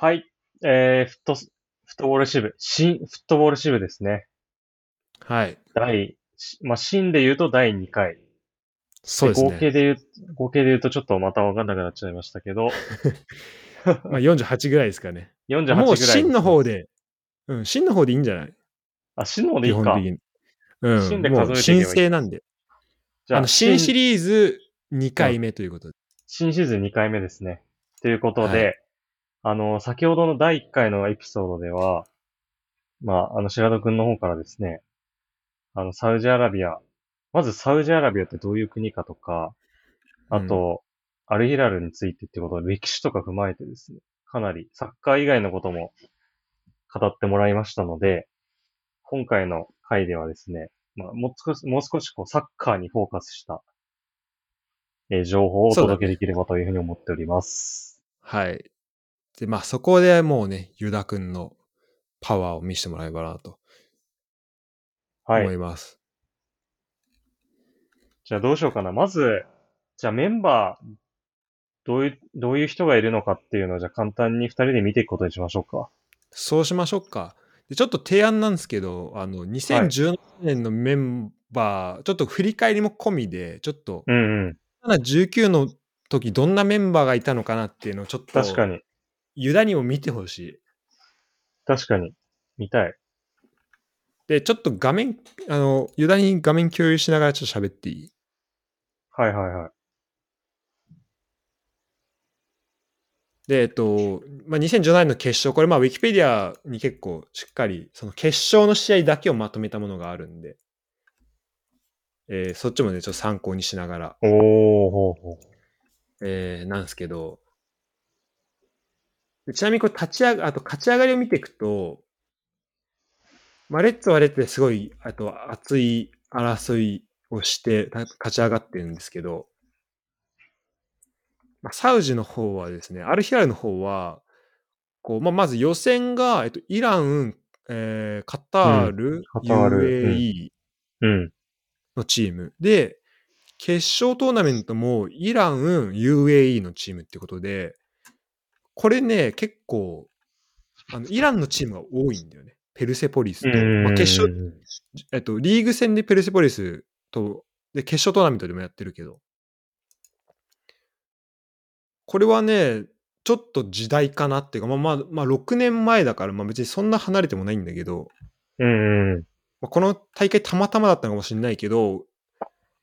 はい。えー、フット、フットボール支部、新フットボール支部ですね。はい。第、しまあ、新で言うと第2回。そうですね。合計で言う、合計で言うとちょっとまたわかんなくなっちゃいましたけど、まあ、48ぐらいですかね。48ぐらい。もう真の方。で、うん、真の方でいいんじゃない？あ、真の方でいいか。基本的に。うん、真で数えていいい請なんで。じゃあ、あの、新シリーズ2回目ということで。新シーズン2回目ですね。ということで、はあの、先ほどの第1回のエピソードでは、まあ、あの、白戸くんの方からですね、あの、サウジアラビア、まずサウジアラビアってどういう国かとか、あと、アルヒラルについてってことで歴史とか踏まえてですね、かなりサッカー以外のことも語ってもらいましたので、今回の回ではですね、まあ、もう少し、もう少しこうサッカーにフォーカスした、えー情報をお届けできればというふうに思っております。はい。で、まあそこでもうね、ユダ君のパワーを見せてもらえばなとはい。思います。じゃあどうしようかな。まず、じゃあメンバー、どういう、どういう人がいるのかっていうのを、じゃあ簡単に二人で見ていくことにしましょうか。そうしましょうか。でちょっと提案なんですけど、あの、2017年のメンバー、ちょっと振り返りも込みで、ちょっと、うんうん。19の時どんなメンバーがいたのかなっていうのをちょっと、確かに。ユダにも見てほしい。確かに。見たい。で、ちょっと画面、あの、ユダに画面共有しながらちょっと喋っていい？はいはいはい。で、えっと、まあ、2017年の決勝、これまあ、ウィキペディアに結構しっかり、その決勝の試合だけをまとめたものがあるんで、えーそっちもね、ちょっと参考にしながら、おー、ほうほう。えーなんですけど、でちなみにこれ立ち上が、あと勝ち上がりを見ていくと、まあ、レッツはレッツですごい、あと熱い争いをしてた勝ち上がってるんですけど、まあ、サウジの方はですね、アルヒラルの方は、こうまあ、まず予選が、えっと、イラン、えーカタール、カタール UAE うん。のチーム、で、決勝トーナメントもイラン、UAE のチームってことで、これね、結構、あのイランのチームが多いんだよね。ペルセポリスと。まあ、決勝、えっと、リーグ戦でペルセポリスと、で、決勝トーナメントでもやってるけど、これはね、ちょっと時代かなっていうか、まあまあ、まあ、6年前だから、まあ別にそんな離れてもないんだけど、うんうん。まあ、この大会たまたまだったのかもしれないけど、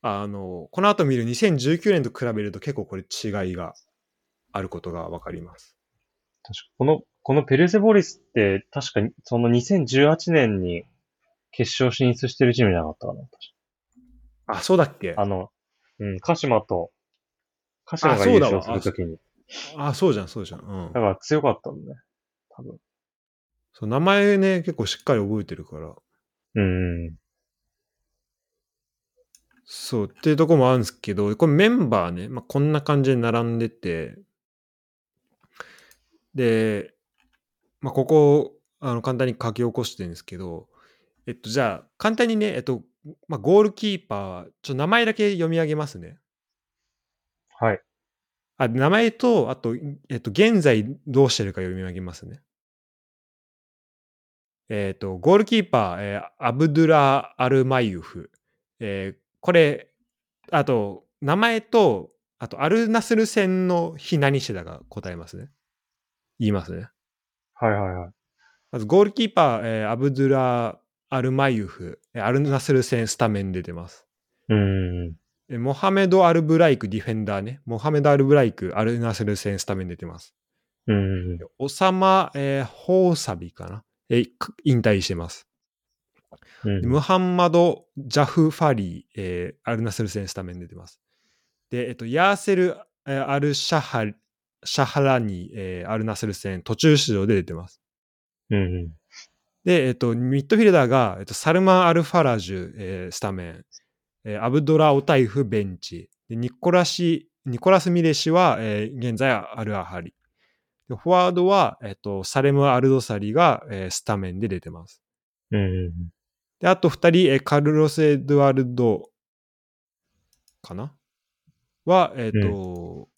あの、この後見る2019年と比べると結構これ違いがあることがわかります。確かこの、このペルセボリスって、確かに、その2018年に決勝進出してるチームじゃなかったかな。あ、そうだっけ？あの、うん、鹿島と、鹿島あが優勝するときに。あ、そうじゃん、そうじゃん。うんだ。から強かったんだね。多分。そう名前ね、結構しっかり覚えてるから。うんうん。そう、っていうとこもあるんですけど、これメンバーね、まあ、こんな感じで並んでて、で、まあ、ここをあの簡単に書き起こしてるんですけど、えっと、じゃあ、簡単にね、えっと、まあ、ゴールキーパー、ちょっと名前だけ読み上げますね。はい。あ、名前と、あと、えっと、現在どうしてるか読み上げますね。えっと、ゴールキーパー、えーアブドゥラ・アルマユフ。えーこれ、あと、名前と、あと、アルナスル戦の日何してたか答えますね。言いますね。はいはいはい。まず、ゴールキーパー、えーアブドゥラ・アルマユフ。えーアルナスル戦スタメン出てます。うんモハメド・アルブライク、ディフェンダーね。モハメド・アルブライク、アルナスル戦スタメン出てます。うんうん。オサマ、えーホーサビかな？えーか引退してます。うんでムハンマド・ジャフファリー、えーアルナスル戦スタメン出てます。で、えっと、ヤーセル・えーアルシャハシャハラニー、えーアルナスル戦途中出場で出てます。うんうん。で、えっと、ミッドフィルダーが、えっと、サルマン・アルファラジュ、えースタメン、えーアブドラ・オタイフ、ベンチ、でニコラシニコラス・ミレシは、えー現在アルアハリ。でフォワードは、えっと、サレム・アルドサリが、えースタメンで出てます。うんうん。で、あと二人、えーカルロス・エドワルドかな？は、えっ、と、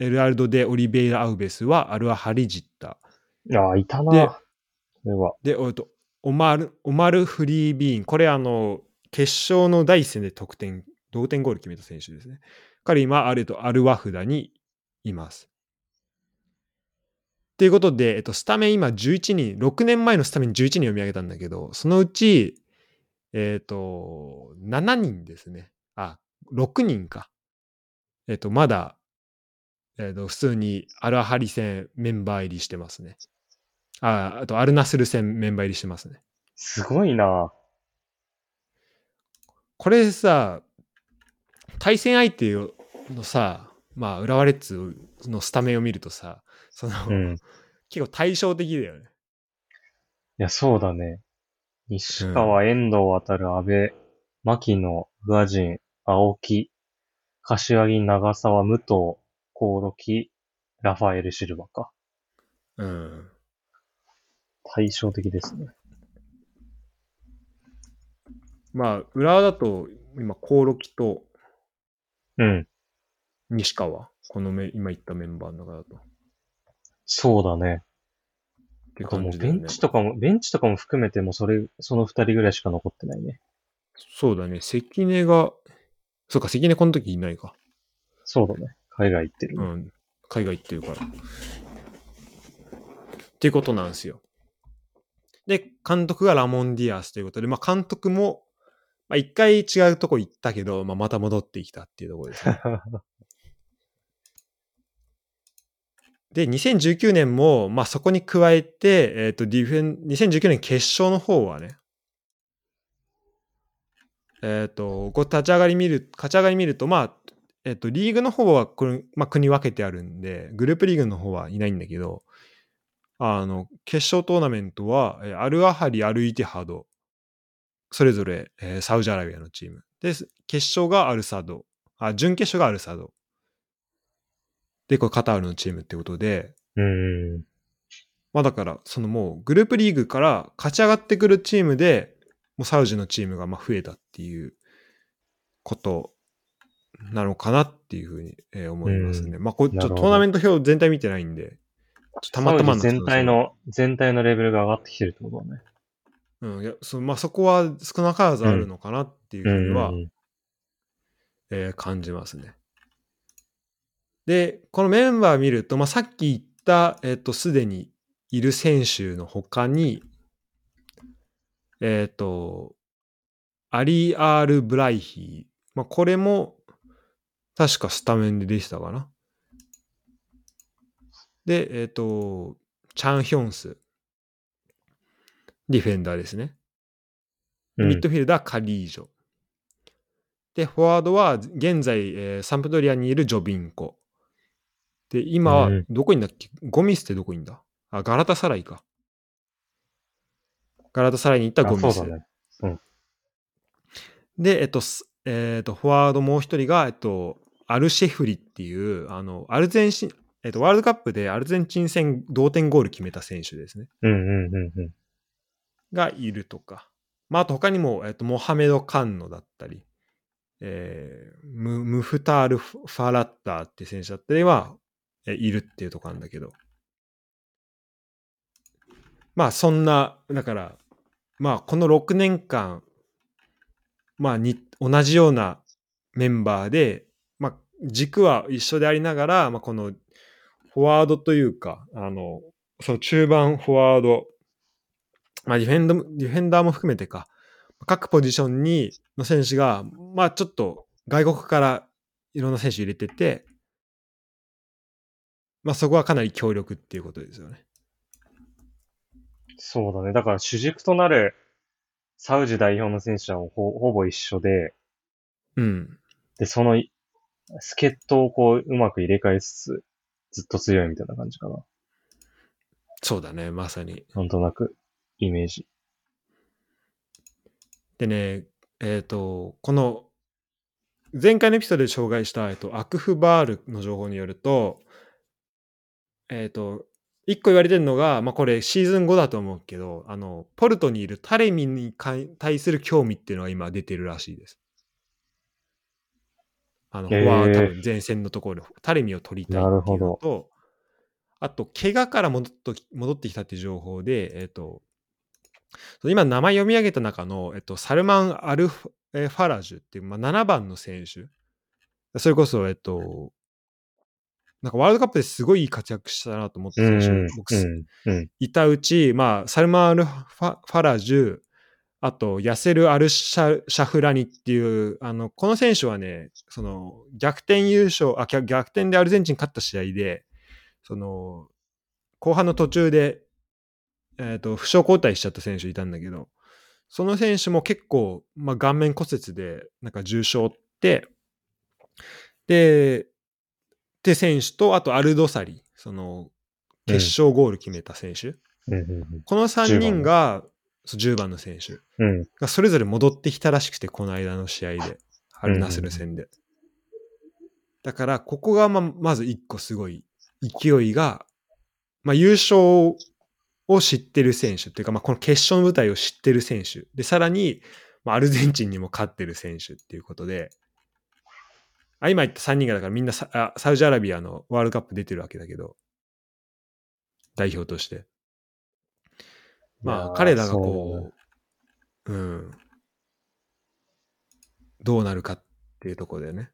エルアルド・デ・オリベイラ・アウベスはアルアハリ・ジッタ。ああ、いたな。でそれは。で、おっと、オマル、オマル・フリービーン。これ、あの、決勝の第一戦で得点、同点ゴール決めた選手ですね。彼今、あると、アルワフダにいます。ということで、えっと、スタメン今11人、6年前のスタメン11人読み上げたんだけど、そのうち、えっと、7人ですね。あ、6人か。えっと、まだ、えっと、普通にアルアハリ戦メンバー入りしてますね。あ、あと、アルナスル戦メンバー入りしてますね。すごいな。これさ、対戦相手のさ、まあ、浦和レッズのスタメンを見るとさ、その、うん。い結構対照的だよね。や、そうだね。西川、遠藤航、安倍、牧野、宇賀神、青木、柏木、長沢、武藤、興梠、ラファエル・シルバか。うん。対照的ですね。まあ、浦和だと、今、興梠とうん。西川。このめ今言ったメンバーの中だと。っそうだね。てあともう感じだよね。ベンチとかも、ベンチとかも含めてもそれ、その二人ぐらいしか残ってないね。そうだね。関根が、そうか、関根この時いないか。そうだね。海外行ってるね。うん。海外行ってるから。っていうことなんですよ。で、監督がラモン・ディアスということで、まあ監督も、まあ一回違うとこ行ったけど、まあまた戻ってきたっていうところですね。で、2019年も、まあそこに加えて、えっ、と、ディフェン、2019年決勝の方はね、えっ、と、こう立ち上がり見る、勝ち上がり見ると、まあ、えっ、と、リーグの方はこれ、まあ国分けてあるんで、グループリーグの方はいないんだけど、あの、決勝トーナメントは、えーアルアハリ、アルイティハド、それぞれ、えーサウジアラビアのチーム。で、決勝がアルサド。あ、準決勝がアルサド。で、これカタールのチームってことで、うん。まあだから、そのもうグループリーグから勝ち上がってくるチームで、もうサウジのチームがまあ増えたっていうことなのかなっていうふうにえー思いますね。まあこれちょっとトーナメント表全体見てないんで、たまたま全体の、全体のレベルが上がってきてるってことだね。うん、いやそまあ、そこは少なからずあるのかなっていうふうには、うんうんえー感じますね。で、このメンバー見ると、まあ、さっき言った、えっ、と、すでにいる選手の他に、えっ、と、アリアール・ブライヒー。まあ、これも、確かスタメンで出てたかな。で、えっ、と、チャン・ヒョンス。ディフェンダーですね。うんミッドフィルダー、カリージョ。で、フォワードは現在、えーサンプドリアにいるジョビンコ。で、今はうんどこにいんだっけ、ゴミスってどこにいんだ？あ、ガラタサライか。ガラタサライに行ったゴあミス。そうだね。で、えっと、すえっと、フォワードもう一人が、えっと、アルシェフリっていう、あの、アルゼンチン、えっと、ワールドカップでアルゼンチン戦同点ゴール決めた選手ですね。うんうんうんうん。がいるとか。まあ、あと他にも、えっと、モハメド・カンノだったり、えームムフタール・ファラッターって選手だったりは、えいるっていうとこなんだけど。まあ、そんな、だから、まあ、この6年間、まあ、に、同じようなメンバーで、まあ、軸は一緒でありながら、まあ、この、フォワードというか、あの、その中盤フォワード、まあ、ディフェンドも、ディフェンダーも含めてか、各ポジションに、の選手が、まあちょっと外国からいろんな選手入れてて、まあそこはかなり強力っていうことですよね。そうだね。だから主軸となるサウジ代表の選手はほほぼ一緒で、うん。で、そのい助っ人をこううまく入れ替えつつ、ずっと強いみたいな感じかな。そうだね、まさに。なんとなく、イメージ。でね、えっ、と、この、前回のエピソードで紹介した、えっと、アクフバールの情報によると、えっ、と、一個言われてるのが、まあこれシーズン後だと思うけど、あの、ポルトにいるタレミに対する興味っていうのが今出てるらしいです。あの、フォア多分前線のところでタレミを取りたいっていうのと、あと、怪我から戻っと戻ってきたっていう情報で、えっ、と、今名前読み上げた中の、えっと、サルマン・アルファラジュっていう、まあ、7番の選手。それこそ、えっと、なんかワールドカップですごいいい活躍したなと思った選手、うん。僕、うん。うん。いたうち、まあ、サルマン・アルファファラジュ、あと、ヤセル・アルシャシャフラニっていう、あの、この選手はね、その、逆転優勝、あ、逆逆転でアルゼンチン勝った試合で、その、後半の途中で、えっ、と、負傷交代しちゃった選手いたんだけど、その選手も結構、まあ、顔面骨折で、なんか重傷って、で、で、選手と、あとアルドサリ、その、決勝ゴール決めた選手。うん。うん。この3人が、10番の選手うん。がそれぞれ戻ってきたらしくて、この間の試合で、アルナスル戦で。だから、ここがままず1個すごい勢いが、まあ、優勝を知ってる選手っていうか、まあ、この決勝の舞台を知ってる選手。で、さらに、まあ、アルゼンチンにも勝ってる選手っていうことで、あ今言った3人がだからみんなサウジアラビアのワールドカップ出てるわけだけど、代表として。まあ、彼らがこう、うん、どうなるかっていうところだよね。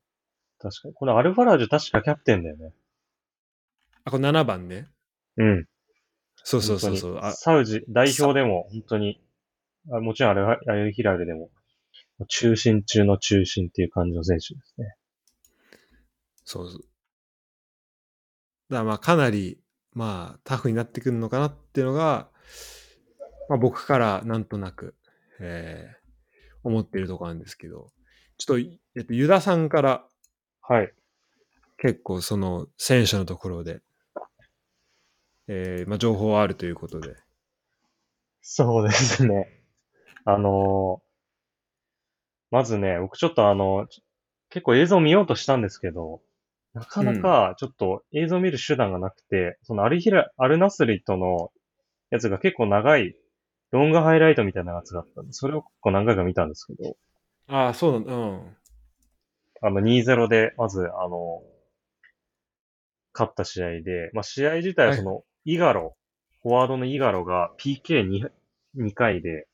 確かに。これアルファラージュ確かキャプテンだよね。あ、これ7番ね。うん。そうそうそうそう。サウジ代表でも本当に、あもちろんアルファアルヒラルでも、中心中の中心っていう感じの選手ですね。そうそう。だからまあかなり、まあタフになってくるのかなっていうのが、まあ僕からなんとなく、えー思っているところなんですけど、ちょっと、えっと、ユダさんからはい。結構その選手のところで、えーまあ情報あるということで。そうですね。あのーまずね、僕ちょっとあの、結構映像見ようとしたんですけど、なかなかちょっと映像見る手段がなくて、そのアルヒラ、アルナスリとのやつが結構長い、ロングハイライトみたいなやつがあったんで、それを結構何回か見たんですけど、ああ、そうなんだ。うん。あの2-0で、まず、あの、勝った試合で、まあ、試合自体はその、イガロ、フォワードのイガロが PK2、2回で、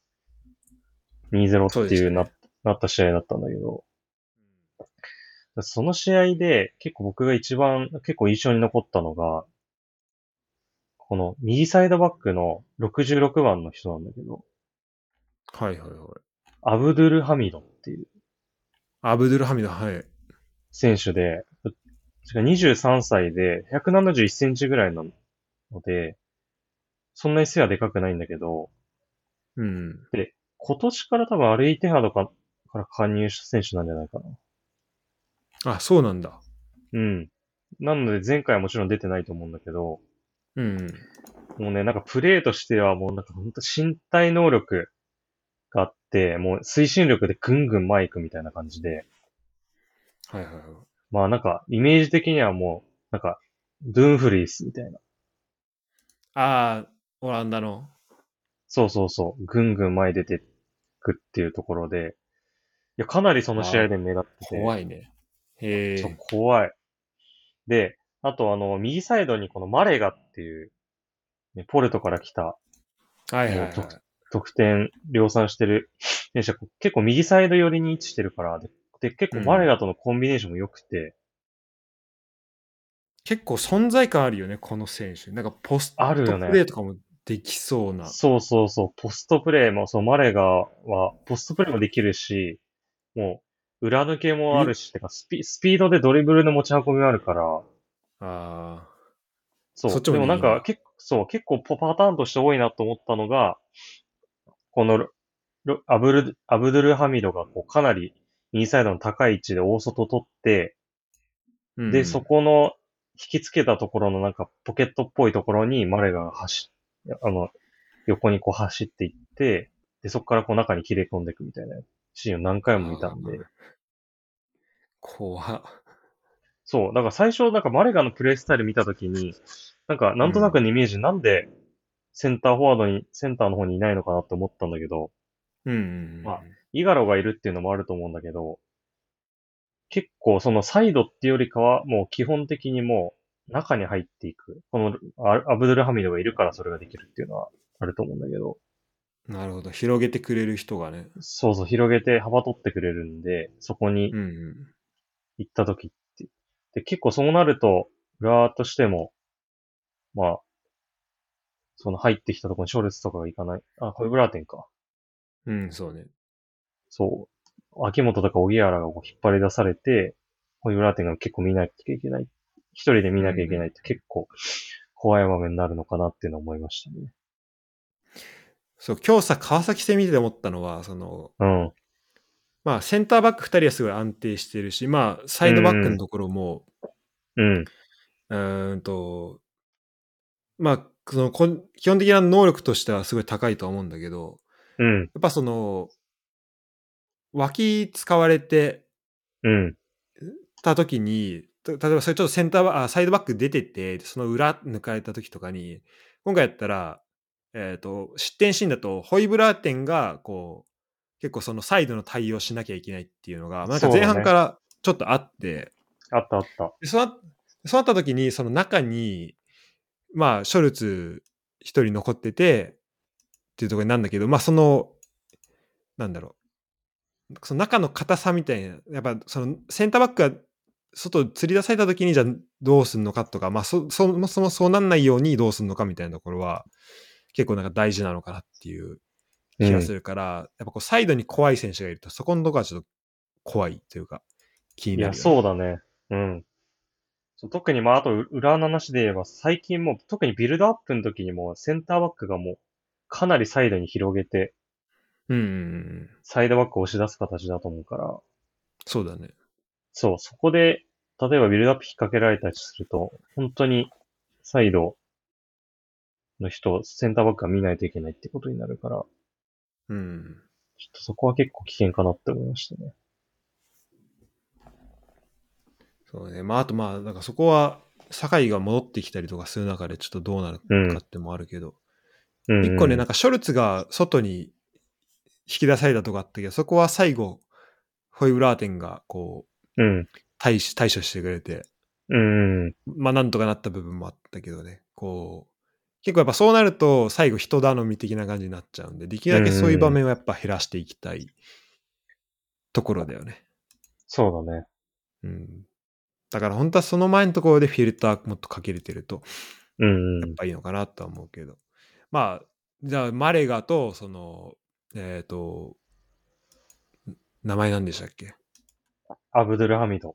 2-0っていうな、なった試合だったんだけど、その試合で結構僕が一番結構印象に残ったのが、この右サイドバックの66番の人なんだけど、はいはいはい。アブドゥル・ハミドっていうアブドゥルハミド、はい。選手で、確か23歳で171センチぐらいなので、そんなに背はでかくないんだけど、うん。今年から多分アルイテハドかから加入した選手なんじゃないかな。あ、そうなんだ。うん。なので前回はもちろん出てないと思うんだけど、うん。もうね、なんかプレーとしてはもうなんか本当身体能力があって、もう推進力でぐんぐん前行くみたいな感じで、はいはいはい。まあなんかイメージ的にはもう、なんか、ドゥンフリースみたいな。ああ、オランダの。そうそうそう。ぐんぐん前出てくっていうところで、いや、かなりその試合で目立ってて。怖いね。へえ。怖い。で、あとあの、右サイドにこのマレガっていう、ね、ポルトから来たはいはいはい。得点量産してる選手は結構右サイド寄りに位置してるから、で、で結構マレガとのコンビネーションも良くて、結構存在感あるよね、この選手。なんかポストあるよねプレーとかもできそうな。そうそうそう、ポストプレーも、そう、マレガは、ポストプレーもできるし、もう、裏抜けもあるし、てかスピ、スピードでドリブルの持ち運びもあるから、ああ。そう。そっちもでもなんか、結構、そう、結構パターンとして多いなと思ったのが、このアブル、アブドゥルハミドが、こう、かなり、右サイドの高い位置で大外取って、うん。で、そこの、引きつけたところのなんか、ポケットっぽいところに、マレガが走っ、あの、横にこう走っていって、で、そこからこう中に切れ込んでいくみたいなシーンを何回も見たんで、怖っそう、だから最初、なんかマレガのプレイスタイル見たときに、なんか、なんとなくのイメージ、なんで、センターフォワードに、センターの方にいないのかなって思ったんだけど、うんうんうん。まあイガロがいるっていうのもあると思うんだけど、結構そのサイドっていうよりかは、もう基本的にも中に入っていく。このアアブドゥルハミドがいるからそれができるっていうのはあると思うんだけど、なるほど。広げてくれる人がね。そうそう、広げて幅取ってくれるんで、そこに。行った時って。で、結構そうなると、裏としても、まあ、その入ってきたところにショルツとかが行かない。あ、ホイブラーテンか。うん、そうね。そう。秋元とか荻原がこう引っ張り出されて、ホイブラーテンが結構見なきゃいけない。一人で見なきゃいけないって結構怖い場面になるのかなっていうのを思いましたね。そう、今日さ、川崎戦見てて思ったのは、その、うん。まあ、センターバック2人はすごい安定してるし、まあ、サイドバックのところも、うん。うーんと、まあ、その基本的な能力としてはすごい高いとは思うんだけど、うん。やっぱその、脇使われてうん。た時に、た例えばそれちょっとセンターバあサイドバック出てて、その裏抜かれた時とかに、今回やったら、えっ、と、失点シーンだと、ホイブラーテンが、こう、結構そのサイドの対応しなきゃいけないっていうのが、なんか前半からちょっとあって、あったあった。でそうなそうなった時に、その中に、まあ、ショルツ一人残ってて、っていうところになんだけど、まあ、その、なんだろう、その中の硬さみたいな、やっぱそのセンターバックが外に釣り出された時に、じゃあどうすんのかとか、まあそ、そもそもそうなんないようにどうすんのかみたいなところは、結構なんか大事なのかなっていう気がするから、やっぱこうサイドに怖い選手がいると、そこのところはちょっと怖いというか、気にいや、なるよね、そうだね。うん。そう特にまあ、あと、う裏の話で言えば、最近もう、特にビルドアップの時にも、センターバックがもう、かなりサイドに広げて、うんうんうん。サイドバックを押し出す形だと思うから、そうだね。そう、そこで、例えばビルドアップ引っ掛けられたりすると、本当に、サイドの人、センターバックが見ないといけないってことになるから、うん。ちょっとそこは結構危険かなって思いましたね。そうね。まあ、あとまあ、なんかそこは、酒井が戻ってきたりとかする中でちょっとどうなるかってもあるけど、うん、一個ね、なんか、かショルツが外に引き出されたとかあったけど、そこは最後、ホイブラーテンがこう、うん。対処対処してくれて、うん。まあなんとかなった部分もあったけどね、こう、結構やっぱそうなると最後人頼み的な感じになっちゃうんで、できるだけそういう場面はやっぱ減らしていきたいところだよね。そうだね。うん。だから本当はその前のところでフィルターもっとかけれてると、うん。やっぱいいのかなとは思うけど。まあ、じゃあマレガと、その、えっ、と、名前何でしたっけ？アブドゥルハミド。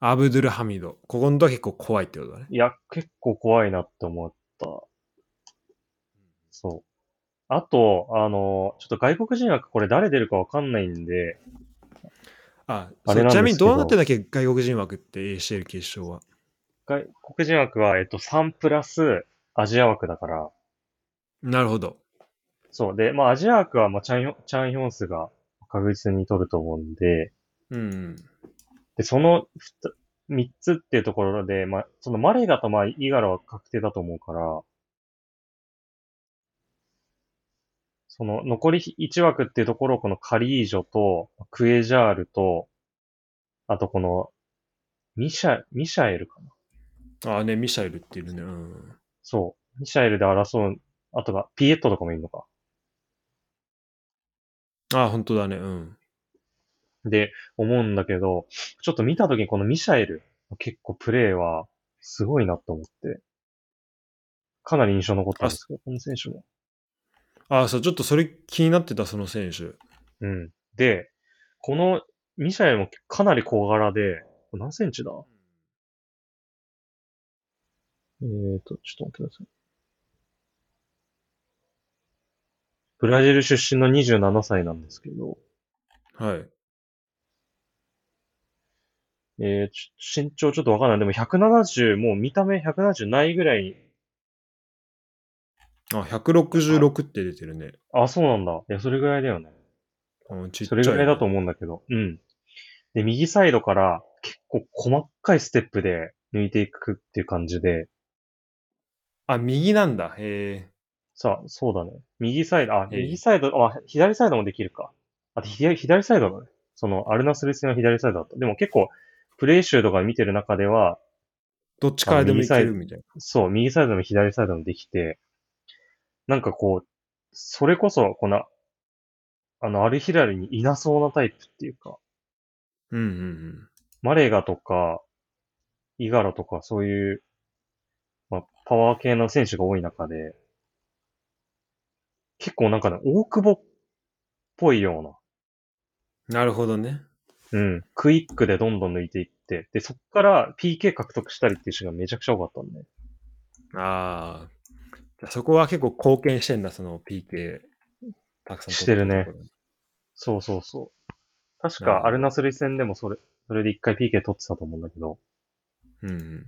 アブドゥルハミド。ここのとは結構怖いってことだね。いや、結構怖いなって思った。そう。あと、あの、ちょっと外国人枠これ誰出るかわかんないんで、あ、あそうちなみにれなんですけどどうなってんだっけ外国人枠って ACL 決勝は。外国人枠は、えっと、3プラスアジア枠だから、なるほど。そう。で、まあ、アジア枠は、まあ、チャンヒョン、チャンヒョンスが確実に取ると思うんで、うん。で、その3つっていうところで、まあ、そのマレガとまあ、イガラは確定だと思うから、その残り1枠っていうところをこのカリージョとクエジャールと、あとこのミシャ、ミシャエルかな。あね、ミシャエルっているね。うん。そう。ミシャエルで争う、あとがピエットとかもいるのか。あ、本当だね。うん。で、思うんだけど、ちょっと見たときにこのミシャエル、結構プレーはすごいなと思って、かなり印象残ったんですけど、この選手も。あ、そう、ちょっとそれ気になってた、その選手。うん。で、このミシャエルもかなり小柄で、何センチだ？えーと、ちょっと待ってください。ブラジル出身の27歳なんですけど、はい。えー、身長ちょっとわかんない。でも170、もう見た目170ないぐらい、あ、166って出てるね。あ、そうなんだ。いや、それぐらいだよね。うん、ちっちゃい、それぐらいだと思うんだけど。うん。で、右サイドから結構細かいステップで抜いていくっていう感じで、あ、右なんだ。へえ。さあ、そうだね。右サイド、あ、ええ右サイド、あ、左サイドもできるか。あと左、左サイドだね。その、アルナスル戦は左サイドだった。でも結構、プレイ集とか見てる中では、どっちからでもいけあのるみたいな。そう、右サイドも左サイドもできて、なんかこう、それこそ、この、あの、アルヒラルにいなそうなタイプっていうか、うんうんうん。マレガとか、イガラとか、そういう、まあ、パワー系の選手が多い中で、結構なんかね、大久保っぽいよなるほどね。うな、うん、クイックでどんどん抜いていって、で、そっから PK 獲得したりっていうシーンがめちゃくちゃ多かったんで、ああ。じゃあそこは結構貢献してんだ、その PK。たくさん取してるね。そうそうそう。確か、アルナスル戦でもそれ、それで一回 PK 取ってたと思うんだけど、うんうん。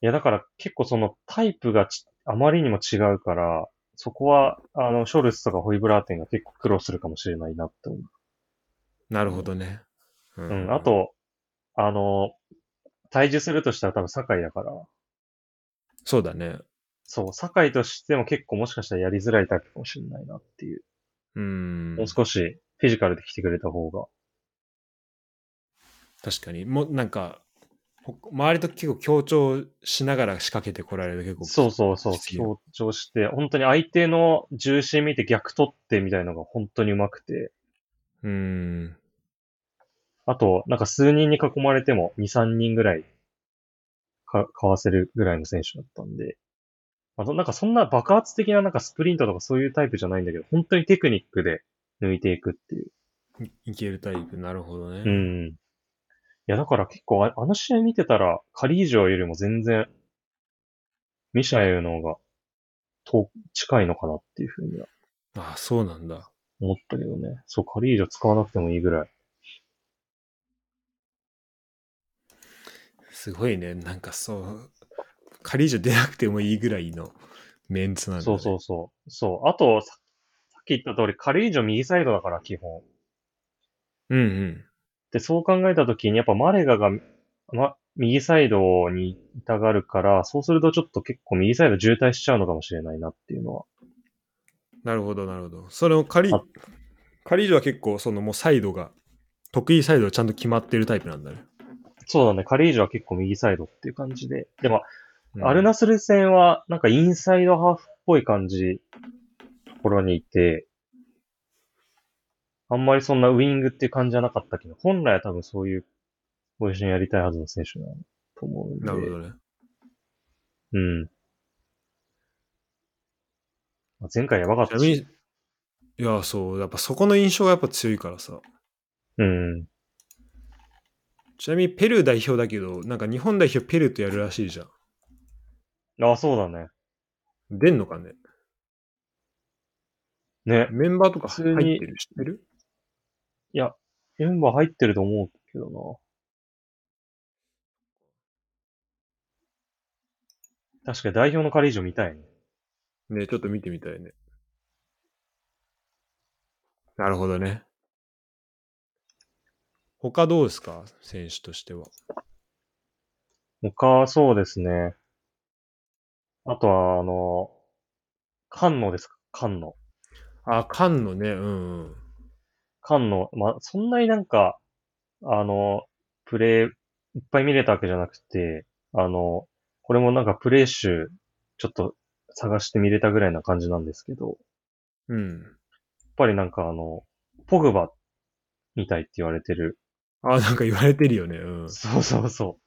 いや、だから結構そのタイプがちあまりにも違うから、そこは、あの、ショルツとかホイブラーテンが結構苦労するかもしれないなって思う。なるほどね。ううん、あ、と、あの、退治するとしたら多分酒井だから、そうだね。そう、酒井としても結構もしかしたらやりづらいタイプかもしれないなっていう。うんもう。少しフィジカルで来てくれた方が。確かに。もうなんか、ほ周りと結構強調しながら仕掛けてこられる結構。そうそうそう、強調して、本当に相手の重心見て逆取ってみたいのが本当に上手くて、うん。あと、なんか数人に囲まれても2、3人ぐらいか、かわせるぐらいの選手だったんで、あとなんかそんな爆発的ななんかスプリントとかそういうタイプじゃないんだけど、本当にテクニックで抜いていくっていう。いいけるタイプ。なるほどね。うん。いや、だから結構ああの試合見てたら、カリージョよりも全然、ミシャエルの方が遠、近いのかなっていうふうにはああ、そうなんだ。思ったけどね。そう、カリージョ使わなくてもいいぐらい。すごいね。なんかそう、仮以上出なくてもいいぐらいのメンツなんだ、ね。そうそうそう。そう。あと、ささっき言った通り、カリージョ右サイドだから、基本。うんうん。で、そう考えたときに、やっぱマレガが、ま、右サイドにいたがるから、そうするとちょっと結構右サイド渋滞しちゃうのかもしれないなっていうのは。なるほど、なるほど。それを仮あ、仮以上は結構、そのもうサイドが、得意サイドがちゃんと決まってるタイプなんだね。そうだね、カリージョは結構右サイドっていう感じで。でも、うんアルナスル戦は、なんかインサイドハーフっぽい感じ、ところにいて、あんまりそんなウィングっていう感じじゃなかったけど、本来は多分そういうポジションやりたいはずの選手なと思うんで。なるほどね。うん。まあ前回やばかったし。いや、そう、やっぱそこの印象がやっぱ強いからさ。うん。ちなみにペルー代表だけど、なんか日本代表ペルーとやるらしいじゃん。あ、そうだね。出んのかね？ね。メンバーとか入普通にってる？知ってる？いや、メンバー入ってると思うけどな。確かに代表のカリージョ見たいね。ねちょっと見てみたいね。なるほどね。他どうですか？選手としては。他、そうですね。あとは、あの、菅野ですか？菅野。あ、菅野ね、うんうん。菅野、まあ、そんなになんか、あの、プレイ、いっぱい見れたわけじゃなくて、あの、これもなんかプレイ集、ちょっと探して見れたぐらいな感じなんですけど、うん。やっぱりなんかあの、ポグバみたいって言われてる。あ、なんか言われてるよね。うん。そうそうそう。い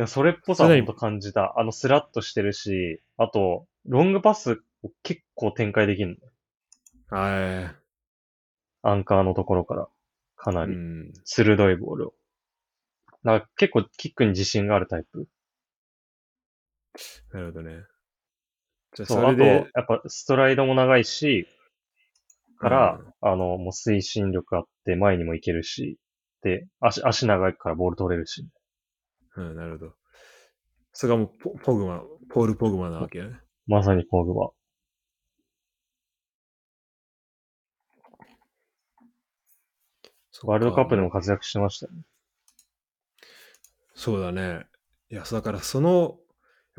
や、それっぽさを感じた。あの、スラッとしてるし、あと、ロングパスを結構展開できるの。は。アンカーのところから。かないりうん。鋭いボールを。だから結構キックに自信があるタイプ。なるほどね。じゃあそ、あと、そうれでや、っぱストライドも長いし、から、あの、もう推進力あって前にも行けるし、で、足、足長いからボール取れるし。うん、なるほど。それがもうポポグマ、ポール・ポグマなわけね。まさにポグバ。ワールドカップでも活躍してましたよね。そうだね。いや、だからその、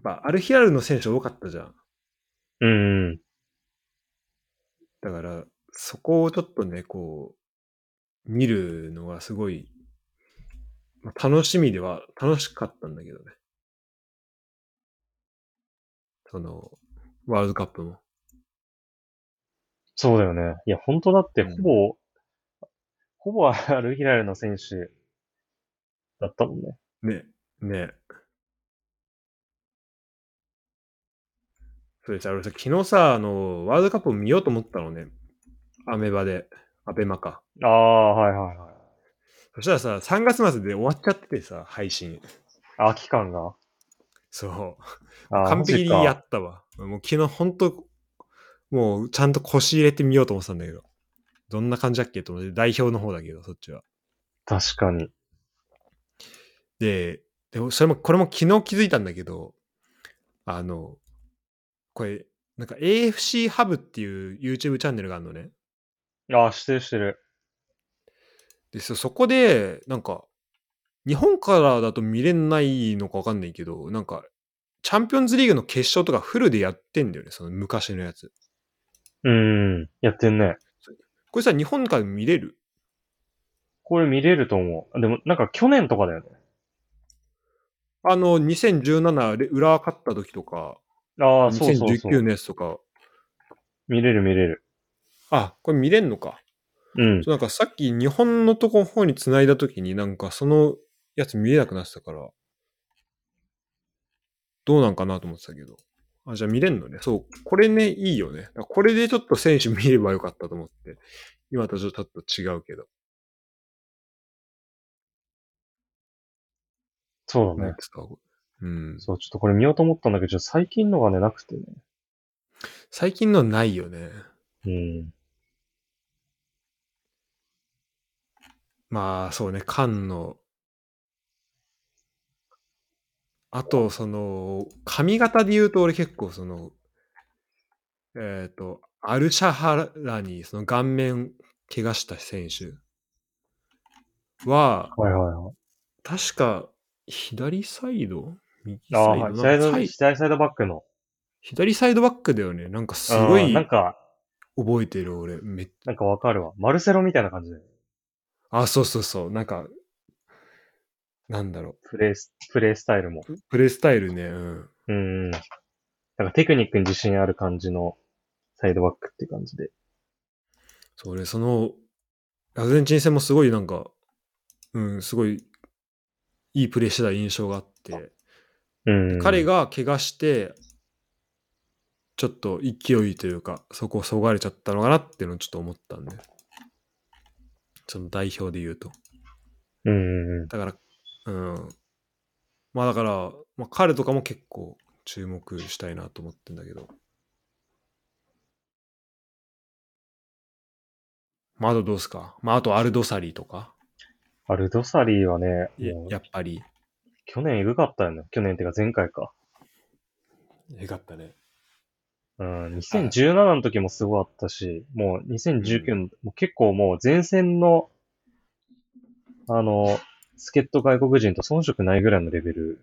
やっぱアルヒラルの選手多かったじゃん。うんうん。だから、そこをちょっとね、こう、見るのがすごい、まあ、楽しみでは、楽しかったんだけどね。その、ワールドカップも。そうだよね。いや、本当だって、うんほぼ、ほぼアルヒラルの選手だったもんね。ね、ね。それさ、俺さ、昨日さ、あの、ワールドカップを見ようと思ったのね。アメバで、アベマか。ああ、はいはいはい。そしたらさ、3月末で終わっちゃっててさ、配信。あ、期間がそう。完璧にやったわ。もう昨日ほんと、もうちゃんと腰入れてみようと思ってたんだけど。どんな感じだっけと思って、代表の方だけど、そっちは。確かに。で、でもそれも、これも昨日気づいたんだけど、あの、これ、なんか AFC ハブっていう YouTube チャンネルがあるのね。ああ、してるしてる。で、そそこで、なんか、日本からだと見れないのかわかんないけど、なんか、チャンピオンズリーグの決勝とかフルでやってんだよね、その昔のやつ。うーん、やってんね。これさ、日本から見れる？これ見れると思う。でも、なんか去年とかだよね。あの、2017で浦和勝った時とか、ああ、そうそうそ2019う。のやつとか、見れる見れる。あ、これ見れんのか。うん。そうなんかさっき日本のとこ方に繋いだ時になんかそのやつ見れなくなってたから、どうなんかなと思ってたけど。あ、じゃあ見れんのね。そう、これね、いいよね。これでちょっと選手見ればよかったと思って。今とちょっと違うけど。そうだね。うん。そう、ちょっとこれ見ようと思ったんだけど、最近のがね、なくてね。最近のないよね。うん。まあ、そうね、菅の。あと、その、髪型で言うと俺結構その、えっ、と、アルシャハラにその顔面怪我した選手は、はいはいはい。確か左サイド？右ああ、サイド？はい。左サイド、なんかサイ左サイドバックの。左サイドバックだよね。なんかすごうんいなんか、覚えてる俺。めっなんかわかるわ。マルセロみたいな感じで。あ、そうそうそう。なんか、なんだろプレイス、プレイスタイルも。う。プレースタイルね。うん。うんうん。なんかテクニックに自信ある感じのサイドバックって感じで。そうね、その、アルゼンチン戦もすごいなんか、うん、すごい、いいプレーしてた印象があって、うんうん。彼が怪我して、ちょっと勢いというか、そこをそがれちゃったのかなっていうのをちょっと思ったんで。その代表で言うと。うんうんうん。だから、うん。まあだから、まあ彼とかも結構注目したいなと思ってんだけど。まああとどうですか？まああとアルドサリーとか？アルドサリーはね、ややっぱり。去年エグかったよね。去年ってか前回か。よかったね。うん、2017の時もすごかったし、もう2019の、もう結構もう前線の、あの、助っ人外国人と遜色ないぐらいのレベル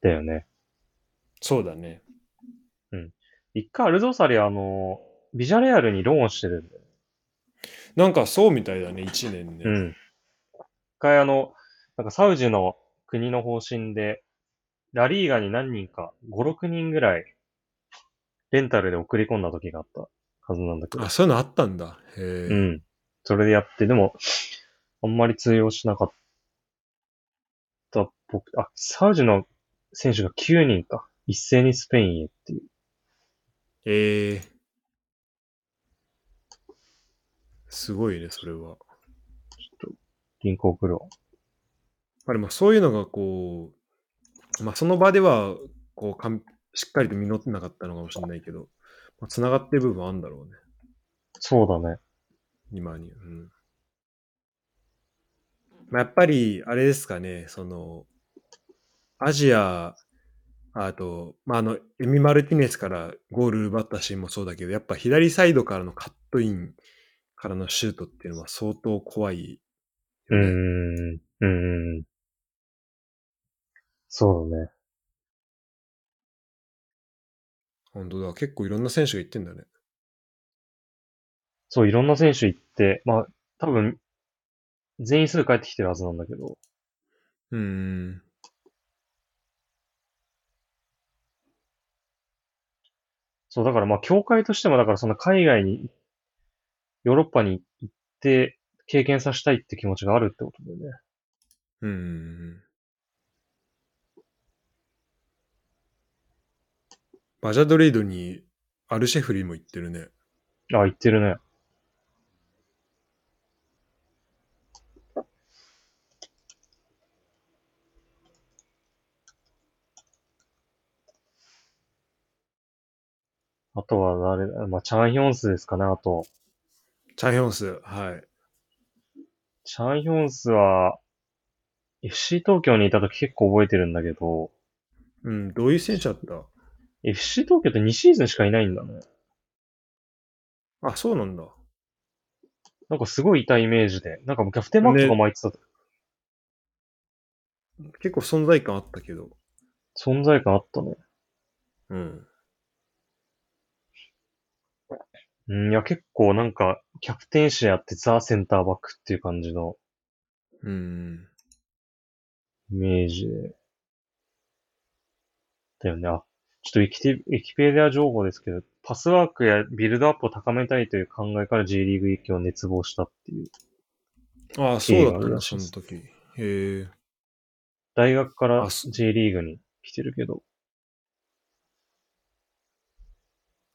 だよね。そうだね。一回アルドサリーあの、ビジャレアルにローンしてるんだよ。なんかそうみたいだね、1年ね。うん。一回あの、なんかサウジの国の方針で、ラリーガに何人か、5、6人ぐらい、レンタルで送り込んだ時があったはずなんだけどあ、。そういうのあったんだ。へえ。うん。それでやって、でも、あんまり通用しなかった僕、あ、サウジの選手が9人か。一斉にスペインへっていう。ええすごいね、それは。銀行プロ。まあでもそういうのがこう、まあその場では、こうかん、しっかりと実ってなかったのかもしれないけど、まあ、繋がってる部分はあるんだろうね。そうだね。今に。うん。まあやっぱり、あれですかね、その、アジア、あと、まあ、あの、エミ・マルティネスからゴール奪ったシーンもそうだけど、やっぱ左サイドからのカットインからのシュートっていうのは相当怖い、うーん。うーん。そうだね。本当だ。結構いろんな選手が言ってんだね。そう、いろんな選手行って、まあ、多分、全員すぐ帰ってきてるはずなんだけど、うーん。そう、だからまあ、協会としても、だからその海外に、ヨーロッパに行って、経験させたいって気持ちがあるってことだよね。うんうんうん。バジャドレイドにアルシェフリーも行ってるね。あ、言ってるね。あとは誰だまあ、チャンヒョンスですかね、あと。チャンヒョンス。はい。チャンヒョンスは、FC 東京にいた時結構覚えてるんだけど、うん、どういう選手だった？FC 東京って2シーズンしかいないんだね。あ、そうなんだ。なんかすごいいたイメージで。なんかもうキャプテンマークとか巻いてた、結構存在感あったけど。存在感あったね。うん。うん、いや結構なんか、キャプテンシーやってザ・センターバックっていう感じのうん。イメージで。だよね。あ、ちょっとウィキティ、ウィキペディア情報ですけど、パスワークやビルドアップを高めたいという考えから J リーグ行きを熱望したっていう。ああ、そうだったね、その時。へえ。大学から J リーグに来てるけど。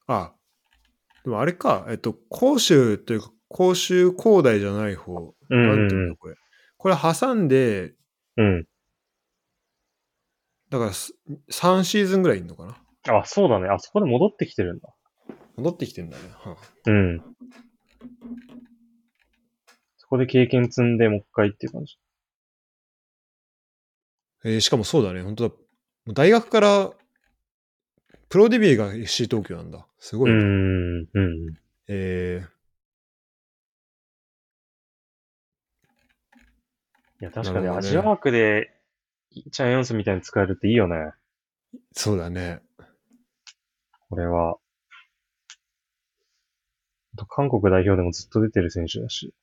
あ、でもあれか、えっと、甲州というか、甲州高大じゃない方。うんうんうんなんていうのこれ。これ挟んで、うん。だからす3シーズンぐらいいんのかな？あ、そうだね。あそこで戻ってきてるんだ。戻ってきてんだね。はあうん。そこで経験積んでもう一回っていう感じ。えーしかもそうだね、本当だ。大学から、プロデビューが FC 東京なんだ。すごいな。うん。うん。えーいや、確かにねアジア枠で、チャンヨンスみたいに使えるっていいよね。そうだね。これは。韓国代表でもずっと出てる選手だし。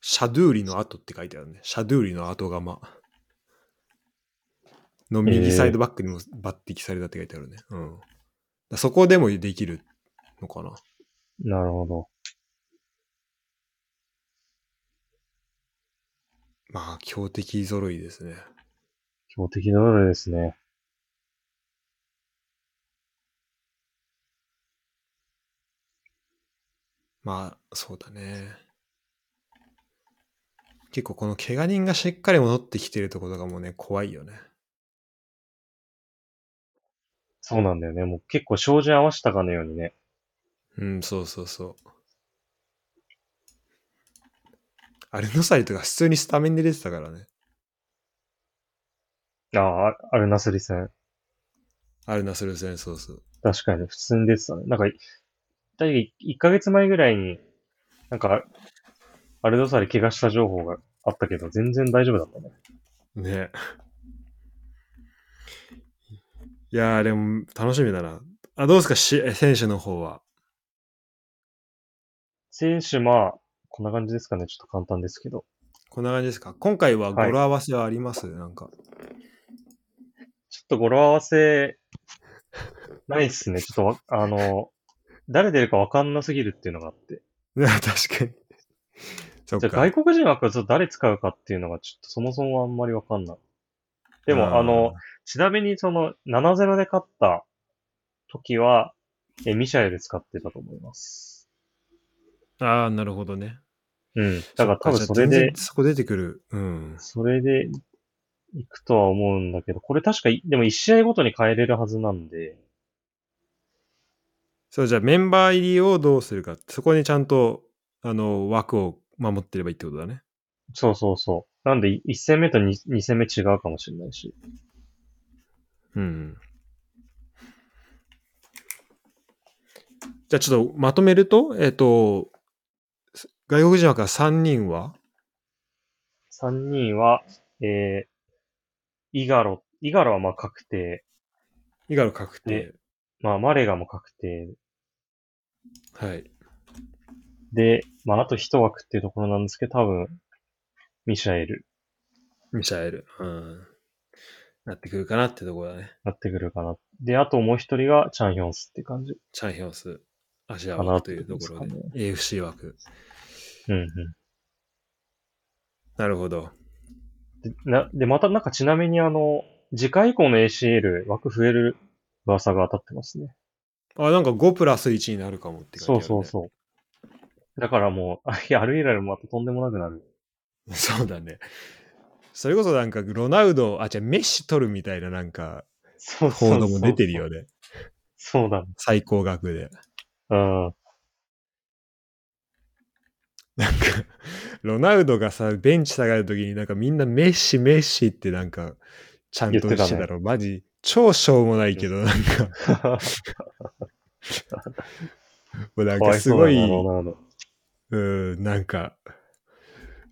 シャドゥーリの後って書いてあるね。シャドゥーリの後釜。の右サイドバックにも抜擢されたって書いてあるね。うん。だそこでもできるのかな。なるほど。まあ、強敵揃いですね。強敵のルールですね。まあ、そうだね。結構この怪我人がしっかり戻ってきてるところがもうね、怖いよね。そうなんだよね。もう結構照準合わせたかのようにね。うん、そうそうそう。アルノサリとか普通にスタメンで出てたからね。ああ、アルナスリ戦。アルナスル戦、そうそう。確かに普通に出てたね。なんか、だい1ヶ月前ぐらいに、なんか、アルドサリ怪我した情報があったけど、全然大丈夫だったね。ね。いやー、でも楽しみだな。あ、どうですか、し選手の方は。選手、まあ、こんな感じですかね。ちょっと簡単ですけど。こんな感じですか？今回は語呂合わせはあります、なんか。ちょっと語呂合わせ、ないっすね。ちょっとわ、あの、誰出るかわかんなすぎるっていうのがあって。ね 確かに。じゃ。外国人枠はちょっと誰使うかっていうのがちょっとそもそもあんまりわかんない。でも、あの、、ちなみにその7-0で勝った時は、え、ミシャエル使ってたと思います。ああー、なるほどね。うん。だから多分それでそこ出てくる。うん。それで行くとは思うんだけど、これ確かい、でも1試合ごとに変えれるはずなんで、そう、じゃあメンバー入りをどうするか。そこにちゃんと、あの、枠を守ってればいいってことだね。そうそうそう。なんで1戦目と 2, 2戦目違うかもしれないし。うん。じゃあちょっとまとめると、えっ、と、外国人枠は3人は？3人は、えー、イガロ、イガロはまあ確定。以外の確定。まあマレガも確定。はい。で、まああと1枠っていうところなんですけど、多分、ミシャエル。ミシャエル。うん。なってくるかなってところだね。なってくるかな。で、あともう一人がチャンヒョンスって感じ。チャンヒョンス、アジア枠というところで、ってこと AFC 枠。うんうん。なるほど。で、な、で、またなんかちなみにあの、次回以降の ACL 枠増える噂が当たってますね。あ、なんか5プラス1になるかもってそう感じ、そうそう。だからもう、あ いや、アルイラルもまたとんでもなくなる。う。そうだね。それこそなんかロナウド、あ、じゃメッシ取るみたいななんかそうそうそう報道も出てるよね。そうだね。最高額で。うん。なんか、ロナウドがさ、ベンチ下がるときになんかみんなメッシ、メッシってなんか、ちゃんとしてたろ。マジ、超しょうもないけど、なんか、もうなんかすごい、うん、なんか、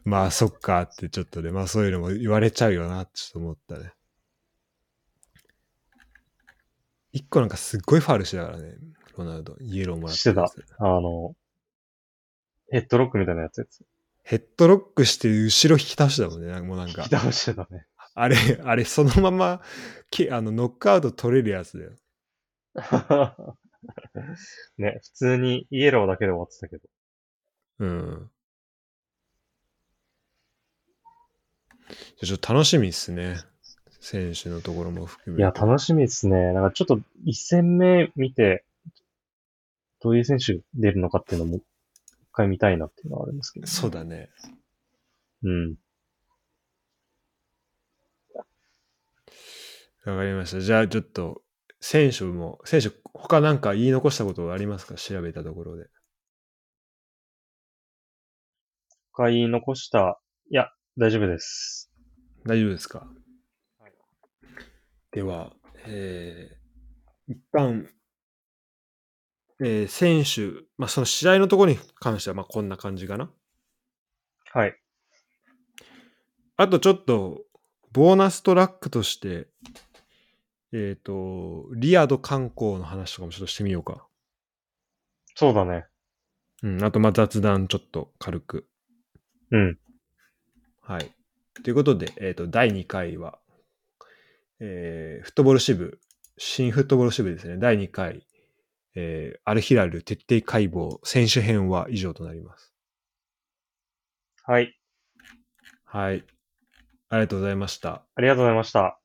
まあそっかってちょっとね、まあそういうのも言われちゃうよなってちょっと思ったね。一個なんかすっごいファールしてたからね、ロナウド。イエローもらってやつあの、ヘッドロックみたいなやつやつ。ヘッドロックして後ろ引き倒したもんね、なんかもうなんか引き。倒してたね。あれ、あれ、そのまま、けあの、ノックアウト取れるやつだよ。ね、普通にイエローだけで終わってたけど。うん。ちょっと楽しみっすね。選手のところも含めて。いや、楽しみですね。なんかちょっと一戦目見て、どういう選手出るのかっていうのも、一回見たいなっていうのはあるんですけど、そうだね。うん。わかりました。じゃあちょっと、選手も、選手、他なんか言い残したことありますか？調べたところで。他言い残した、いや、大丈夫です。大丈夫ですか？はいでは、えー、一旦、えー選手、まあ、その試合のところに関しては、まあ、こんな感じかな。はい。あとちょっと、ボーナストラックとして、えっ、と、リアド観光の話とかもちょっとしてみようか。そうだね。うん、あと、まあ、雑談ちょっと軽く。うん。はい。ということで、えっ、と、第2回は、えーフットボール支部、新フットボール支部ですね、第2回、えーアルヒラル徹底解剖選手編は以上となります。はい。はい。ありがとうございました。ありがとうございました。